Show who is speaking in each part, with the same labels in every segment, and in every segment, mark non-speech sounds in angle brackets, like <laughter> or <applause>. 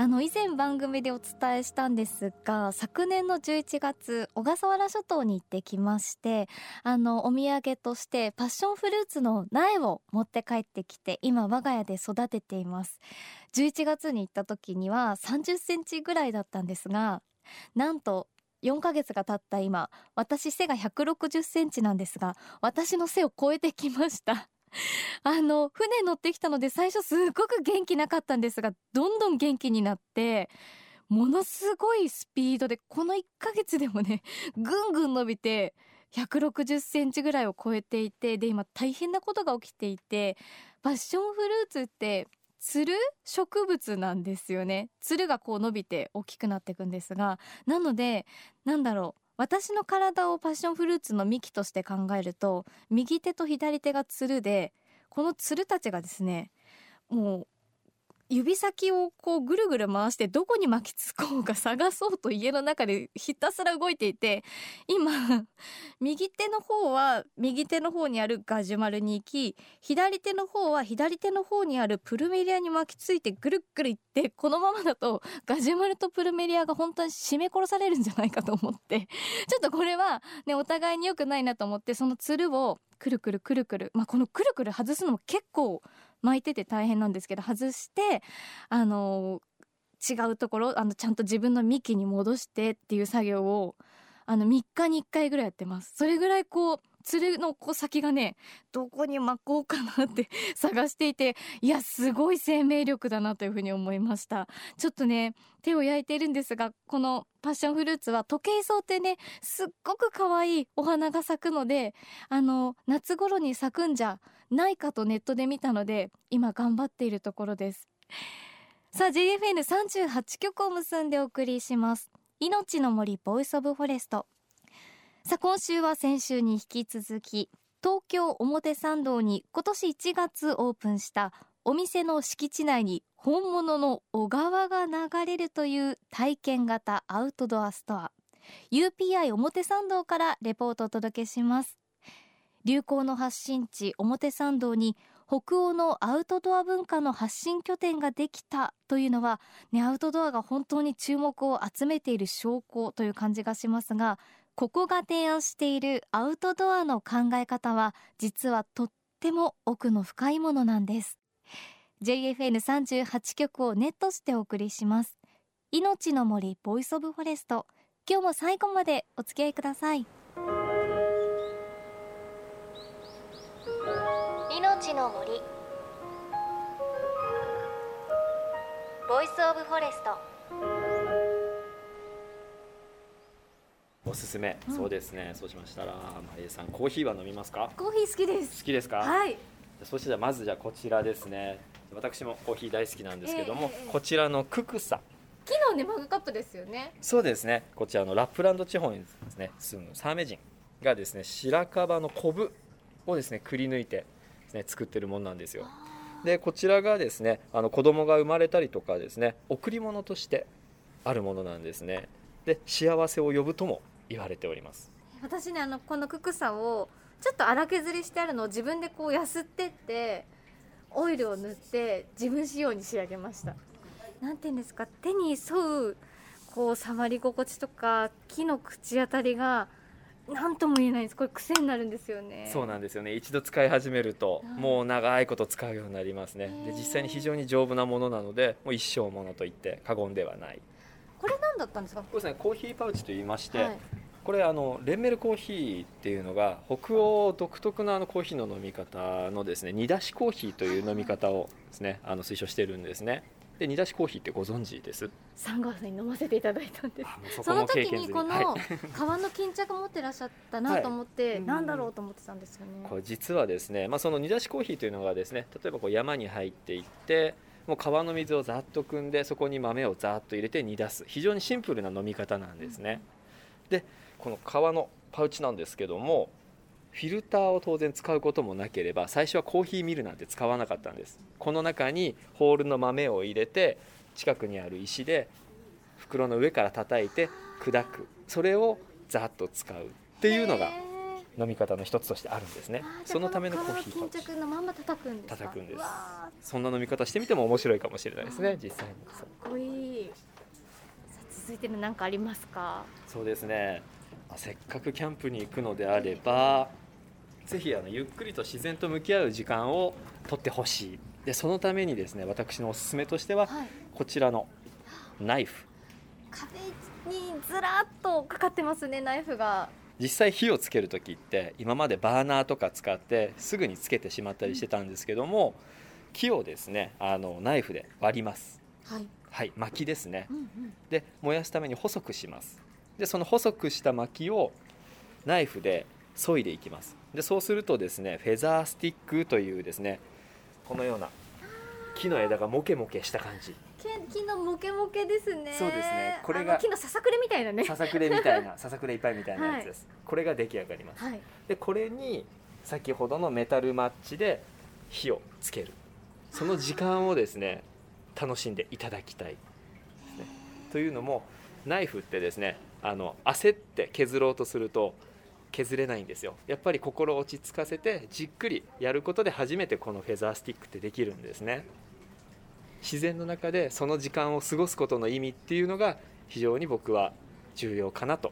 Speaker 1: あの以前番組でお伝えしたんですが昨年の11月小笠原諸島に行ってきましてあのお土産としてパッションフルーツの苗を持って帰ってきて今我が家で育てています。11月に行った時には30センチぐらいだったんですがなんと4ヶ月が経った今私背が160センチなんですが私の背を超えてきました。<laughs> あの船乗ってきたので最初すっごく元気なかったんですがどんどん元気になってものすごいスピードでこの1ヶ月でもね <laughs> ぐんぐん伸びて160センチぐらいを超えていてで今大変なことが起きていてパッションフルーツってつる植物なんですよね。つるがこう伸びて大きくなっていくんですがなのでなんだろう私の体をパッションフルーツの幹として考えると右手と左手がつるでこのつるたちがですねもう指先をこうぐるぐる回してどこに巻きつこうか探そうと家の中でひたすら動いていて <laughs> 今右手の方は右手の方にあるガジュマルに行き左手の方は左手の方にあるプルメリアに巻きついてぐるっぐるいってこのままだとガジュマルとプルメリアが本当に締め殺されるんじゃないかと思って。<laughs> ちょっとこれはねお互いに良くないなと思ってそのつるをくるくるくるくるまあこのくるくる外すのも結構巻いてて大変なんですけど外してあの違うところあのちゃんと自分の幹に戻してっていう作業をあの3日に1回ぐらいやってます。それぐらいこうつるのこ先がねどこに巻こうかなって <laughs> 探していていやすごい生命力だなというふうに思いました。ちょっとね手を焼いているんですがこのパッションフルーツは時計草ってねすっごく可愛いお花が咲くのであの夏頃に咲くんじゃないかとネットで見たので今頑張っているところです。さあ JFN38 曲を結んでお送りします。いのちの森 Voice of Forest。さあ今週は先週に引き続き東京表参道に今年1月オープンしたお店の敷地内に本物の小川が流れるという体験型アウトドアストア。UPI 表参道からレポートをお届けします。流行の発信地表参道に北欧のアウトドア文化の発信拠点ができたというのは、ね、アウトドアが本当に注目を集めている証拠という感じがしますがここが提案しているアウトドアの考え方は実はとっても奥の深いものなんです。JFN38 曲をネットしてお送りします。いのちの森 Voice of Forest。今日も最後までお付き合いください。命の森。Voice of Forest。
Speaker 2: おすすめ、うん、そうですね。そうしましたらマリエさんコーヒーは飲みますか？
Speaker 1: コーヒー好きです。
Speaker 2: 好きですか？
Speaker 1: はい。
Speaker 2: そしてまずじゃあこちらですね。私もコーヒー大好きなんですけども、えー、こちらのククサ。
Speaker 1: 木のねマグカップですよね。
Speaker 2: そうですね。こちらのラップランド地方にですね住むサーメ人がですね白樺のコブをですねくり抜いてですね作ってるものなんですよ。でこちらがですねあの子供が生まれたりとかですね贈り物としてあるものなんですね。で幸せを呼ぶとも言われております。
Speaker 1: 私ねあのこのククサをちょっと荒削りしてあるのを自分でこうやすってってオイルを塗って自分仕様に仕上げました。なんて言うんですか手に沿うこう触り心地とか木の口当たりが何とも言えないです。これ癖になるんですよね。
Speaker 2: そうなんですよね。一度使い始めると、もう長いこと使うようになりますね。で実際に非常に丈夫なものなのでもう一生ものと言って過言ではない。
Speaker 1: これ何だったんですか？
Speaker 2: そうですねコーヒーパウチと言いまして、はい、これあのレンメルコーヒーっていうのが北欧独特なあのコーヒーの飲み方のですね煮出しコーヒーという飲み方をですねあの推奨してるんですね。で煮出しコーヒーってご存知です？
Speaker 1: サンガーさんに飲ませていただいたんです。その時にこの皮の巾着持ってらっしゃったなと思って、はい、なんだろうと思ってたんですよね。
Speaker 2: これ実はですね、まあ、その煮出しコーヒーというのがですね例えばこう山に入っていってもう川の水をざっと汲んでそこに豆をざっと入れて煮出す。非常にシンプルな飲み方なんですね。でこの革のパウチなんですけどもフィルターを当然使うこともなければ最初はコーヒーミルなんて使わなかったんです。この中にホールの豆を入れて近くにある石で袋の上から叩いて砕く。それをざっと使う。っていうのが飲み方の一つとしてあるんですね。そのためのコーヒー
Speaker 1: 巾着のまんま叩くんですか
Speaker 2: 叩くんです。そんな飲み方してみても面白いかもしれないですね実際に。
Speaker 1: かっこいい。続いての何かありますか？
Speaker 2: そうですね、まあせっかくキャンプに行くのであればぜひあのゆっくりと自然と向き合う時間を取ってほしい。でそのためにですね私のおすすめとしては
Speaker 1: はい。
Speaker 2: こちらのナイフ。
Speaker 1: 壁にずらっとかかってますねナイフが。
Speaker 2: 実際火をつける時って今までバーナーとか使ってすぐにつけてしまったりしてたんですけども木をですねあのナイフで割ります。
Speaker 1: はい。
Speaker 2: はい薪ですね。
Speaker 1: うんうん。
Speaker 2: で燃やすために細くしますでその細くした薪をナイフで削いでいきます。でそうするとですねフェザースティックというですねこのような木の枝がモケモケした感じ。
Speaker 1: 木木のモケモケですね。
Speaker 2: そうですね。これが
Speaker 1: 木のささくれみたいなね。
Speaker 2: ささくれみたいな <laughs> ささくれいっぱいみたいなやつです、これが出来上がります。
Speaker 1: はい。
Speaker 2: でこれに先ほどのメタルマッチで火をつける。その時間をですね楽しんでいただきたいね。というのもナイフってですねあの焦って削ろうとすると削れないんですよ。やっぱり心を落ち着かせてじっくりやることで初めてこのフェザースティックってできるんですね。自然の中でその時間を過ごすことの意味っていうのが非常に僕は重要かなと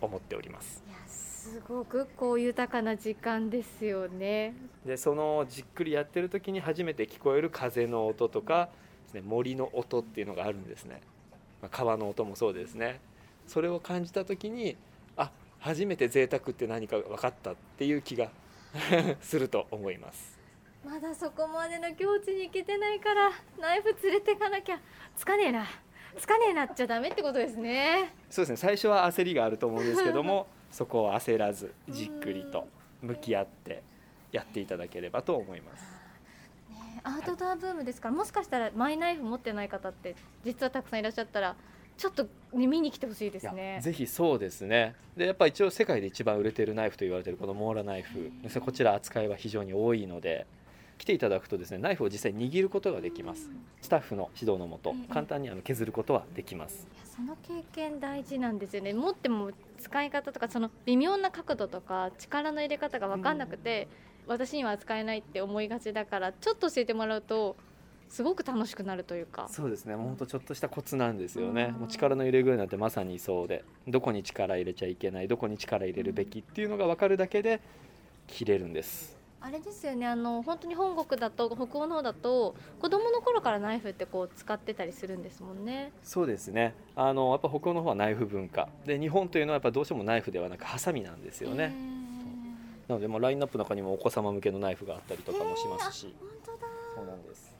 Speaker 2: 思っております。
Speaker 1: すごくこう豊かな時間ですよね。
Speaker 2: でそのじっくりやってる時に初めて聞こえる風の音とかです、ね、森の音っていうのがあるんですね、まあ、川の音もそうですねそれを感じた時にあ初めて贅沢って何か分かったっていう気が <laughs> すると思います。
Speaker 1: まだそこまでの境地に行けてないからナイフ連れてかなきゃつかねえな。つかねえなっちゃダメってことですね。
Speaker 2: そうですね。最初は焦りがあると思うんですけども <laughs> そこを焦らずじっくりと向き合ってやっていただければと思います。
Speaker 1: ねアウトドアブームですからもしかしたらマイナイフ持ってない方って実はたくさんいらっしゃったらちょっと見に来てほしいですね。
Speaker 2: ぜひそうですね。でやっぱ一応世界で一番売れてるナイフと言われてるこのモーラナイフ。こちら扱いは非常に多いので来ていただくとですねナイフを実際に握ることができます。スタッフの指導のもと
Speaker 1: ええ
Speaker 2: 簡単にあの削ることはできます。
Speaker 1: その経験大事なんですよね。持っても使い方とかその微妙な角度とか力の入れ方が分かんなくて、私には扱えないって思いがちだからちょっと教えてもらうとすごく楽しくなるというか。
Speaker 2: そうですね。もうほんとちょっとしたコツなんですよね。
Speaker 1: うん。
Speaker 2: もう力の入れ具合なんてまさにそうで。どこに力入れちゃいけないどこに力入れるべきっていうのが分かるだけで切れるんです。
Speaker 1: あれですよね。あの本当に本国だと北欧の方だと子供の頃からナイフってこう使ってたりするんですもんね。
Speaker 2: そうですね。あのやっぱ北欧の方はナイフ文化。で日本というのはやっぱどうしてもナイフではなくハサミなんですよね、なのでもうラインナップの中にもお子様向けのナイフがあったりとかもしますし、
Speaker 1: 本当だ。
Speaker 2: そうなんです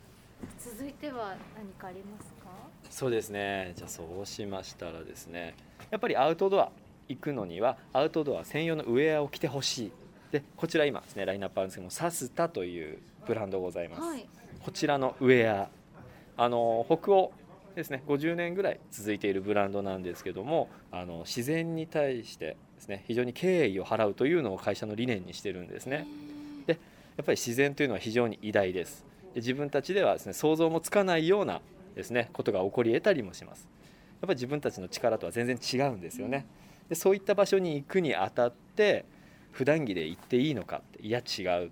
Speaker 1: 続いては何かありますか？
Speaker 2: そうですね。じゃあそうしましたらですね。やっぱりアウトドア行くのにはアウトドア専用のウェアを着てほしい。でこちら今ですねラインナップあるんですけどもサスタというブランドございます、
Speaker 1: はい。
Speaker 2: こちらのウェア。あの北欧ですね。50年ぐらい続いているブランドなんですけどもあの自然に対してですね非常に敬意を払うというのを会社の理念にしてるんですね。やっぱり自然というのは非常に偉大です。で自分たちではですね想像もつかないようなですねことが起こり得たりもします。やっぱり自分たちの力とは全然違うんですよね。でそういった場所に行くにあたって普段着で行っていいのかっていや違う。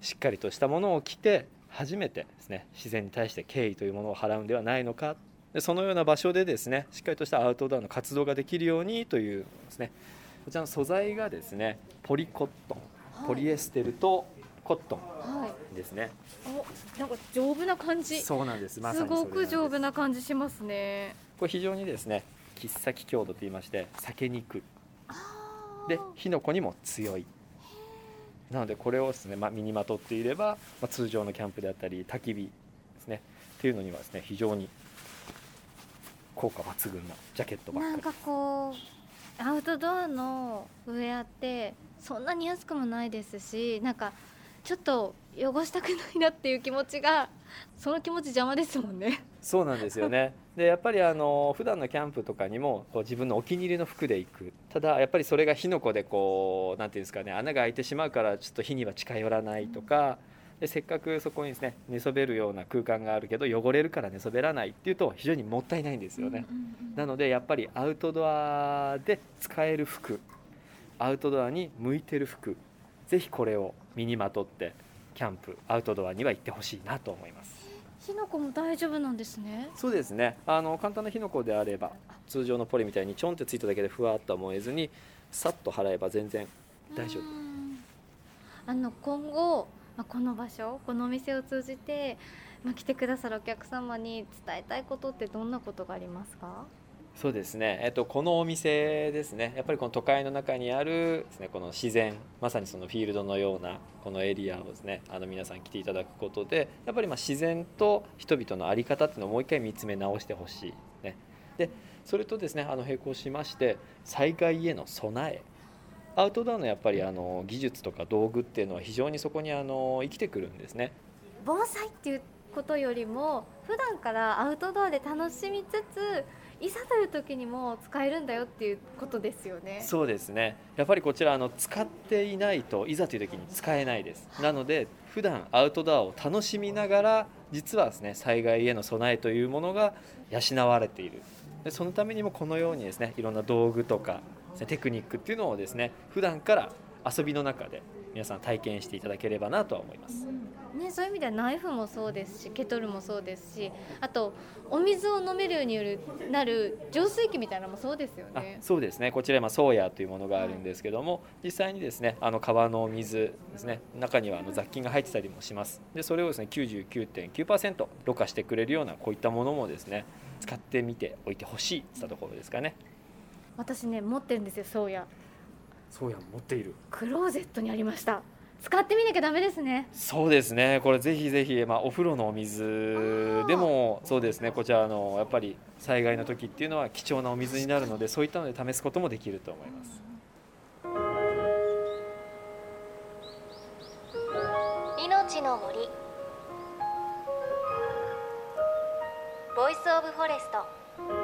Speaker 2: しっかりとしたものを着て初めてですね自然に対して敬意というものを払うんではないのか。でそのような場所でですねしっかりとしたアウトドアの活動ができるようにというですねこちらの素材がですねポリコットンポリエステルとコット
Speaker 1: はい。
Speaker 2: ンですね。
Speaker 1: おなんか丈夫な感じ。す
Speaker 2: そうなんです。まさにそれ
Speaker 1: ごく丈夫な感じしますね。
Speaker 2: これ非常にですね切っ先強度と言いまして裂けにくいで火の粉にも強い。なのでこれをですね、まあ、身にまとっていれば、まあ、通常のキャンプであったり焚き火ですね。っていうのにはですね非常に効果抜群なジャケットばっかり。
Speaker 1: なんかこうアウトドアのウェアってそんなに安くもないですしなんかちょっと汚したくないなっていう気持ちがその気持ち邪魔ですもんね。
Speaker 2: そうなんですよね。<laughs> でやっぱりあの普段のキャンプとかにもこう自分のお気に入りの服で行く。ただやっぱりそれが火の粉でこうなんていうんですかね穴が開いてしまうからちょっと火には近寄らないとかでせっかくそこにですね寝そべるような空間があるけど汚れるから寝そべらないっていうと非常にもったいないんですよね、なのでやっぱりアウトドアで使える服アウトドアに向いてる服ぜひこれを身にまとってキャンプアウトドアには行ってほしいなと思います。
Speaker 1: 火の粉も大丈夫なんですね。
Speaker 2: そうですね。あの簡単な火の粉であれば通常のポリみたいにちょんってついただけでふわっとは燃えずにさっと払えば全然大丈夫。
Speaker 1: うん。あの今後、まあ、この場所このお店を通じて、まあ、来てくださるお客様に伝えたいことってどんなことがありますか？
Speaker 2: そうですね、えっと、このお店ですね。やっぱりこの都会の中にあるです、ね、この自然まさにそのフィールドのようなこのエリアをですねあの皆さん来ていただくことでやっぱりまあ自然と人々の在り方っていうのをもう一回見つめ直してほしい、ね、でそれとですねあの並行しまして災害への備え。アウトドアのやっぱりあの技術とか道具っていうのは非常にそこにあの生きてくるんですね。
Speaker 1: 防災っていうことよりも普段からアウトドアで楽しみつついざという時にも使えるんだよっていうことですよね。
Speaker 2: そうですね。やっぱりこちらあの使っていないといざという時に使えないです。なので普段アウトドアを楽しみながら実はですね災害への備えというものが養われている。でそのためにもこのようにですねいろんな道具とかテクニックっていうのをですね普段から遊びの中で皆さん体験していただければなとは思います。
Speaker 1: ね、そういう意味ではナイフもそうですしケトルもそうですしあとお水を飲めるようによるなる浄水器みたいなのもそうですよ
Speaker 2: あ
Speaker 1: ね。
Speaker 2: そうですね。こちら今ソーヤーというものがあるんですけども、実際にですねあの川の水ですね中にはあの雑菌が入ってたりもします。でそれをですね99.9%ろ過してくれるようなこういったものもですね使ってみておいてほしいったところですかね。
Speaker 1: 私ね持ってるんですよそうや
Speaker 2: ソーヤー持っている。
Speaker 1: クローゼットにありました使ってみなきゃダメですね。
Speaker 2: そうですね。これぜひぜひ、まあ、お風呂のお水でもそうですね。こちらあのやっぱり災害の時っていうのは貴重なお水になるのでそういったので試すこともできると思います。
Speaker 1: 命の森。Voice of Forest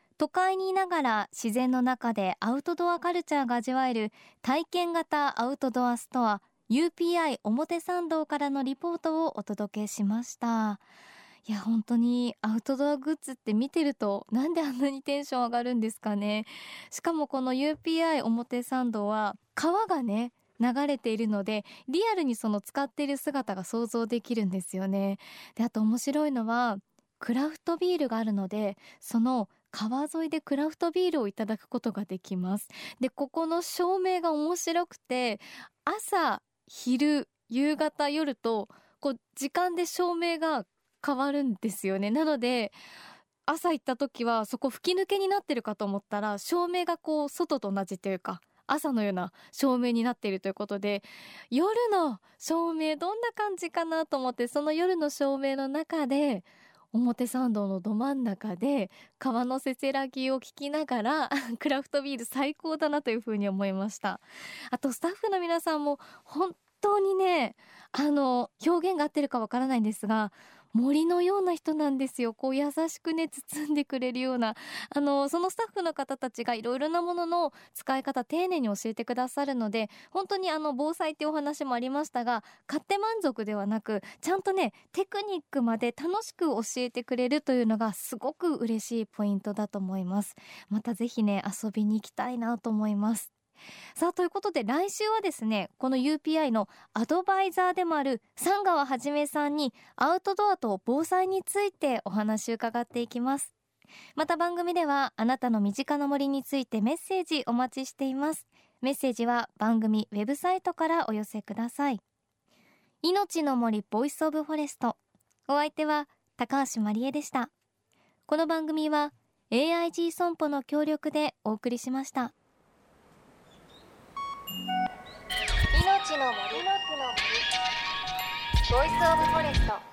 Speaker 1: 都会にいながら自然の中でアウトドアカルチャーが味わえる体験型アウトドアストア UPI 表参道からのリポートをお届けしました。いや本当にアウトドアグッズって見てるとなんであんなにテンション上がるんですかね。しかもこの UPI 表参道は川がね流れているのでリアルにその使っている姿が想像できるんですよね。であと面白いのはクラフトビールがあるのでその川沿いでクラフトビールをいただくことができます。でここの照明が面白くて朝昼夕方夜とこう時間で照明が変わるんですよね。なので朝行った時はそこ吹き抜けになってるかと思ったら照明がこう外と同じというか朝のような照明になっているということで夜の照明どんな感じかなと思ってその夜の照明の中で表参道のど真ん中で川のせせらぎを聞きながら <laughs> クラフトビール最高だなというふうに思いました。あとスタッフの皆さんも本当にねあの表現が合ってるかわからないんですが森のような人なんですよ。こう優しくね包んでくれるような。あのそのスタッフの方たちがいろいろなものの使い方丁寧に教えてくださるので本当にあの防災ってお話もありましたが買って満足ではなくちゃんとねテクニックまで楽しく教えてくれるというのがすごく嬉しいポイントだと思います。またぜひね遊びに行きたいなと思います。さあということで来週はですねこの UPI のアドバイザーでもある三川はじめさんにアウトドアと防災についてお話を伺っていきます。また番組ではあなたの身近な森についてメッセージお待ちしています。メッセージは番組ウェブサイトからお寄せください。命の森 Voice of Forest。お相手は高橋真理恵でした。この番組は AIG 損保の協力でお送りしました。命の森の森ボイスオブフォレスト。